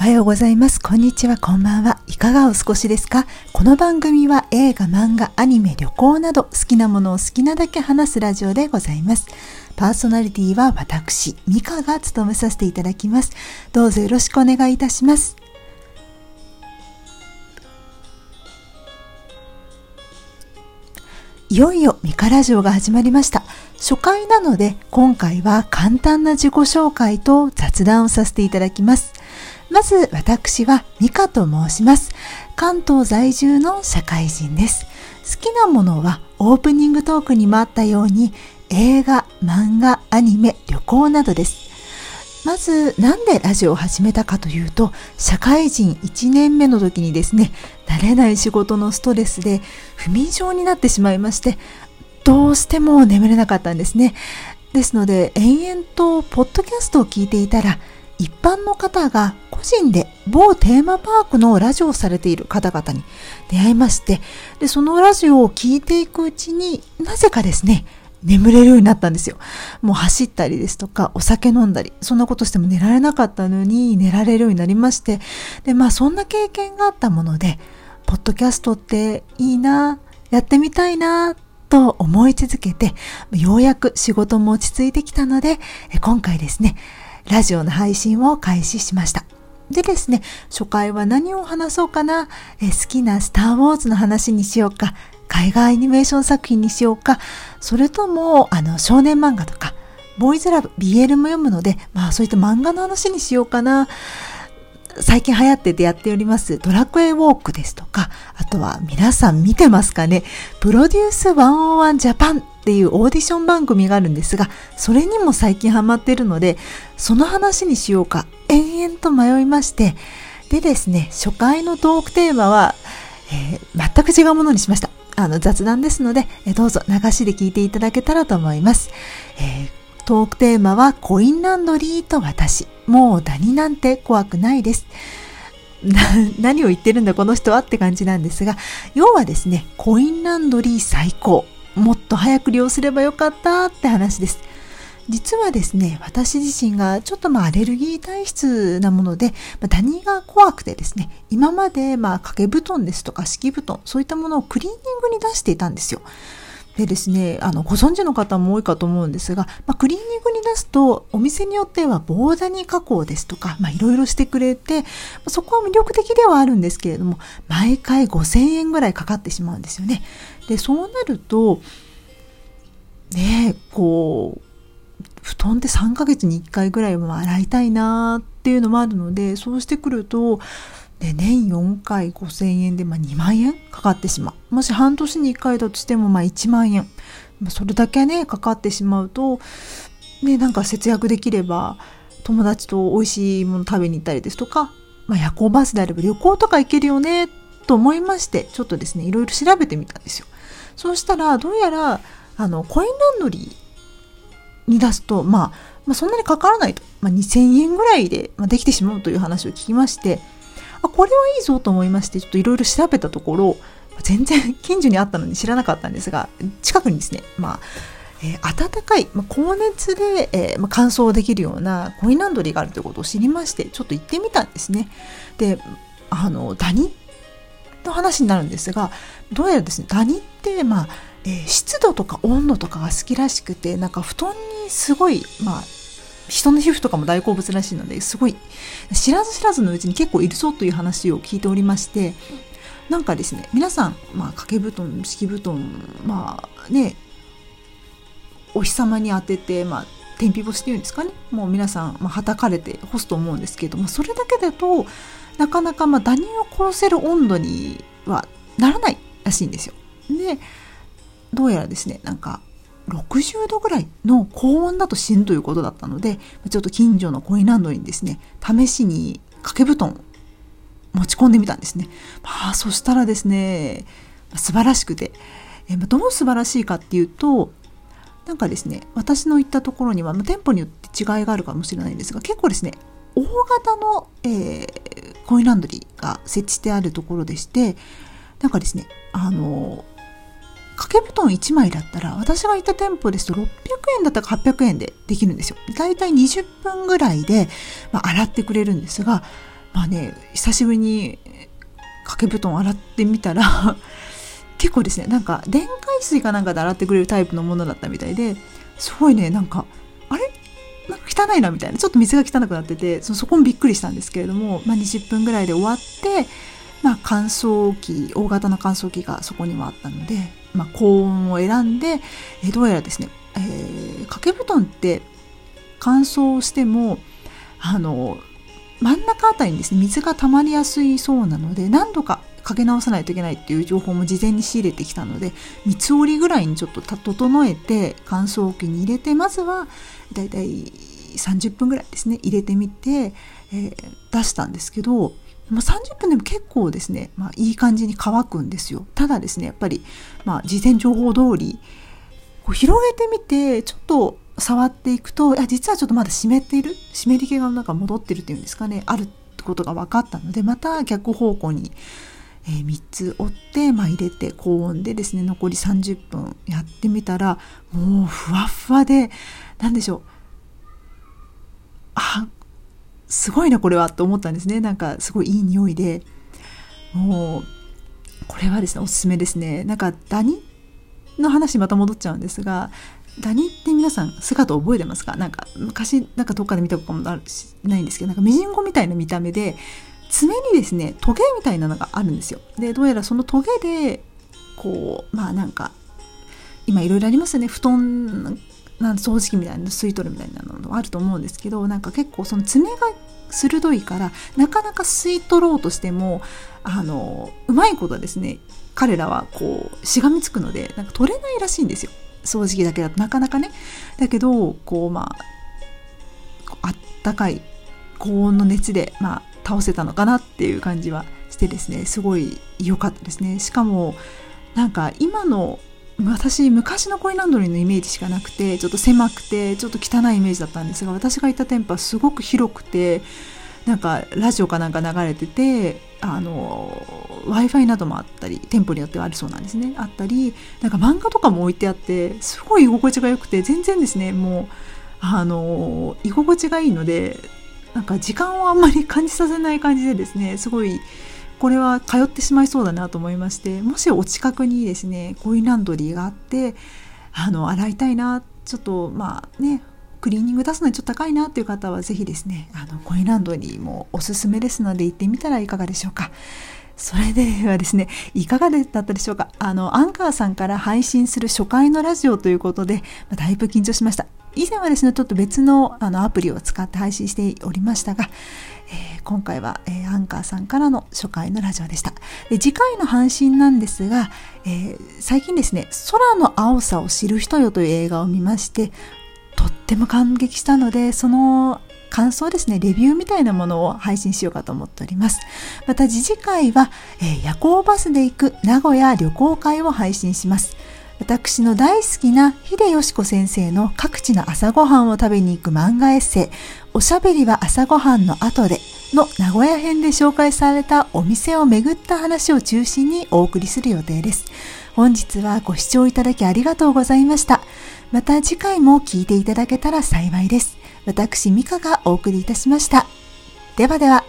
おはようございます。こんにちは、こんばんは。いかがお過ごしですか？この番組は映画、漫画、アニメ、旅行など好きなものを好きなだけ話すラジオでございます。パーソナリティは私、ミカが務めさせていただきます。どうぞよろしくお願いいたします。いよいよミカラジオが始まりました。初回なので今回は簡単な自己紹介と雑談をさせていただきます。まず私はミカと申します。関東在住の社会人です。好きなものはオープニングトークにもあったように映画、漫画、アニメ、旅行などです。まずなんでラジオを始めたかというと社会人1年目の時にですね慣れない仕事のストレスで不眠症になってしまいましてどうしても眠れなかったんですねですので延々とポッドキャストを聞いていたら一般の方が個人で某テーマパークのラジオをされている方々に出会いまして、で、そのラジオを聞いていくうちになぜかですね、眠れるようになったんですよ。もう走ったりですとか、お酒飲んだり、そんなことしても寝られなかったのに寝られるようになりまして、で、まあそんな経験があったもので、ポッドキャストっていいな、やってみたいな、と思い続けて、ようやく仕事も落ち着いてきたので、今回ですね、ラジオの配信を開始しました。でですね、初回は何を話そうかな、え好きなスター・ウォーズの話にしようか、海外アニメーション作品にしようか、それとも、あの、少年漫画とか、ボーイズラブ、BL も読むので、まあそういった漫画の話にしようかな。最近流行っててやっておりますドラクエウォークですとか、あとは皆さん見てますかね？プロデュース101ジャパン。っていうオーディション番組があるんですが、それにも最近ハマってるので、その話にしようか延々と迷いまして、でですね、初回のトークテーマは、えー、全く違うものにしました。あの雑談ですので、えどうぞ流しで聞いていただけたらと思います。えー、トークテーマはコインランドリーと私。もうダニなんて怖くないです。何を言ってるんだこの人は？って感じなんですが、要はですね、コインランドリー最高。もっと早く利用すればよかったって話です。実はですね、私自身がちょっとまあアレルギー体質なもので、まあ、ダニが怖くてですね、今までまあ掛け布団ですとか敷布団、そういったものをクリーニングに出していたんですよ。でですね、あの、ご存知の方も多いかと思うんですが、まあ、クリーニングに出すと、お店によっては棒ダニ加工ですとか、まあ、いろいろしてくれて、そこは魅力的ではあるんですけれども、毎回5000円ぐらいかかってしまうんですよね。で、そうなると、ねこう、布団って3ヶ月に1回ぐらいは洗いたいなっていうのもあるので、そうしてくると、で年4回5000円で、まあ、2万円かかってしまう。もし半年に1回だとしてもまあ1万円。まあ、それだけね、かかってしまうと、ね、なんか節約できれば、友達と美味しいもの食べに行ったりですとか、まあ、夜行バスであれば旅行とか行けるよね、と思いまして、ちょっとですね、いろいろ調べてみたんですよ。そうしたら、どうやら、あの、コインランドリーに出すと、まあ、まあ、そんなにかからないと、まあ、2000円ぐらいで、まあ、できてしまうという話を聞きまして、あ、これはいいぞと思いまして、ちょっといろいろ調べたところ、全然近所にあったのに知らなかったんですが、近くにですね、まあ、えー、暖かい、まあ、高熱で、えーまあ、乾燥できるようなコインランドリーがあるということを知りまして、ちょっと行ってみたんですね。で、あの、ダニの話になるんですが、どうやらですね、ダニって、まあ、えー、湿度とか温度とかが好きらしくてなんか布団にすごいまあ人の皮膚とかも大好物らしいのですごい知らず知らずのうちに結構いるぞという話を聞いておりましてなんかですね皆さん、まあ、掛け布団敷布団まあねお日様に当てて、まあ、天日干しっていうんですかねもう皆さん、まあ、はたかれて干すと思うんですけど、まあ、それだけだとなかなか、まあ、ダニを殺せる温度にはならないらしいんですよ。でどうやらですねなんか60度ぐらいの高温だと死ぬということだったのでちょっと近所のコインランドリーにですね試しに掛け布団持ち込んでみたんですね。まあそしたらですね素晴らしくてえどう素晴らしいかっていうとなんかですね私の行ったところには、まあ、店舗によって違いがあるかもしれないんですが結構ですね大型の、えー、コインランドリーが設置してあるところでしてなんかですねあの掛け布団1枚だったら、私が行った店舗ですと600円だったか800円でできるんですよ。だいたい20分ぐらいで、まあ、洗ってくれるんですが、まあね久しぶりに掛け布団洗ってみたら 結構ですねなんか電解水かなんかで洗ってくれるタイプのものだったみたいですごいねなんかあれ？なんか汚いなみたいなちょっと水が汚くなっててそそこもびっくりしたんですけれども、まあ、20分ぐらいで終わって、まあ、乾燥機大型の乾燥機がそこにもあったので、まあ、高温を選んで、えどうやらですね、えー、掛け布団って乾燥してもあの真ん中あたりにですね水が溜まりやすいそうなので何度かかけ直さないといけないっていう情報も事前に仕入れてきたので三つ折りぐらいにちょっと整えて乾燥機に入れてまずはだいたい30分ぐらいですね入れてみて、えー、出したんですけどまあ、30分でも結構ですね、まあ、いい感じに乾くんですよ。ただですねやっぱり、まあ、事前情報通りこう広げてみてちょっと触っていくといや実はちょっとまだ湿っている湿り気がなんか戻ってるっていうんですかねあるってことが分かったのでまた逆方向にえー、3つ折って、まあ、入れて高温でですね残り30分やってみたらもうふわふわで何でしょうあすごいなこれはと思ったんですね。なんかすごいいい匂いで。もうこれはですねおすすめですね。なんかダニの話また戻っちゃうんですがダニって皆さん姿覚えてますか？なんか昔なんかどっかで見たこともないんですけどなんかミジンコみたいな見た目で爪にですねトゲみたいなのがあるんですよ。でどうやらそのトゲでこうまあなんか今いろいろありますよね。布団なん掃除機みたいな吸い取るみたいなのもあると思うんですけどなんか結構その爪が鋭いからなかなか吸い取ろうとしてもあのうまいことですね彼らはこうしがみつくのでなんか取れないらしいんですよ掃除機だけだとなかなかね。だけどこうまああったかい高温の熱でまあ倒せたのかなっていう感じはしてですねすごい良かったですね。しかもなんか今の私昔のコインランドリーのイメージしかなくてちょっと狭くてちょっと汚いイメージだったんですが私が行った店舗はすごく広くてなんかラジオかなんか流れててあの w i f i などもあったり店舗によってはあるそうなんですね。あったりなんか漫画とかも置いてあってすごい居心地が良くて全然ですねもうあの居心地がいいのでなんか時間をあんまり感じさせない感じでですねすごいこれは通ってしまいそうだなと思いましてもしお近くにですねコインランドリーがあってあの洗いたいなちょっとまあねクリーニング出すのにちょっと高いなっていう方は是非ですねあのコインランドリーもおすすめですので行ってみたらいかがでしょうか。それではですね、いかがだったでしょうかあの、アンカーさんから配信する初回のラジオということで、まあ、だいぶ緊張しました。以前はですね、ちょっと別のあのアプリを使って配信しておりましたが、えー、今回は、えー、アンカーさんからの初回のラジオでした。で次回の配信なんですが、えー、最近ですね、空の青さを知る人よという映画を見まして、とっても感激したので、その感想ですね、レビューみたいなものを配信しようかと思っております。また次次回は、え、夜行バスで行く名古屋旅行会を配信します。私の大好きな秀吉子先生の各地の朝ごはんを食べに行く漫画エッセイ、おしゃべりは朝ごはんの後での名古屋編で紹介されたお店を巡った話を中心にお送りする予定です。本日はご視聴いただきありがとうございました。また次回も聞いていただけたら幸いです。私、ミカがお送りいたしました。ではでは。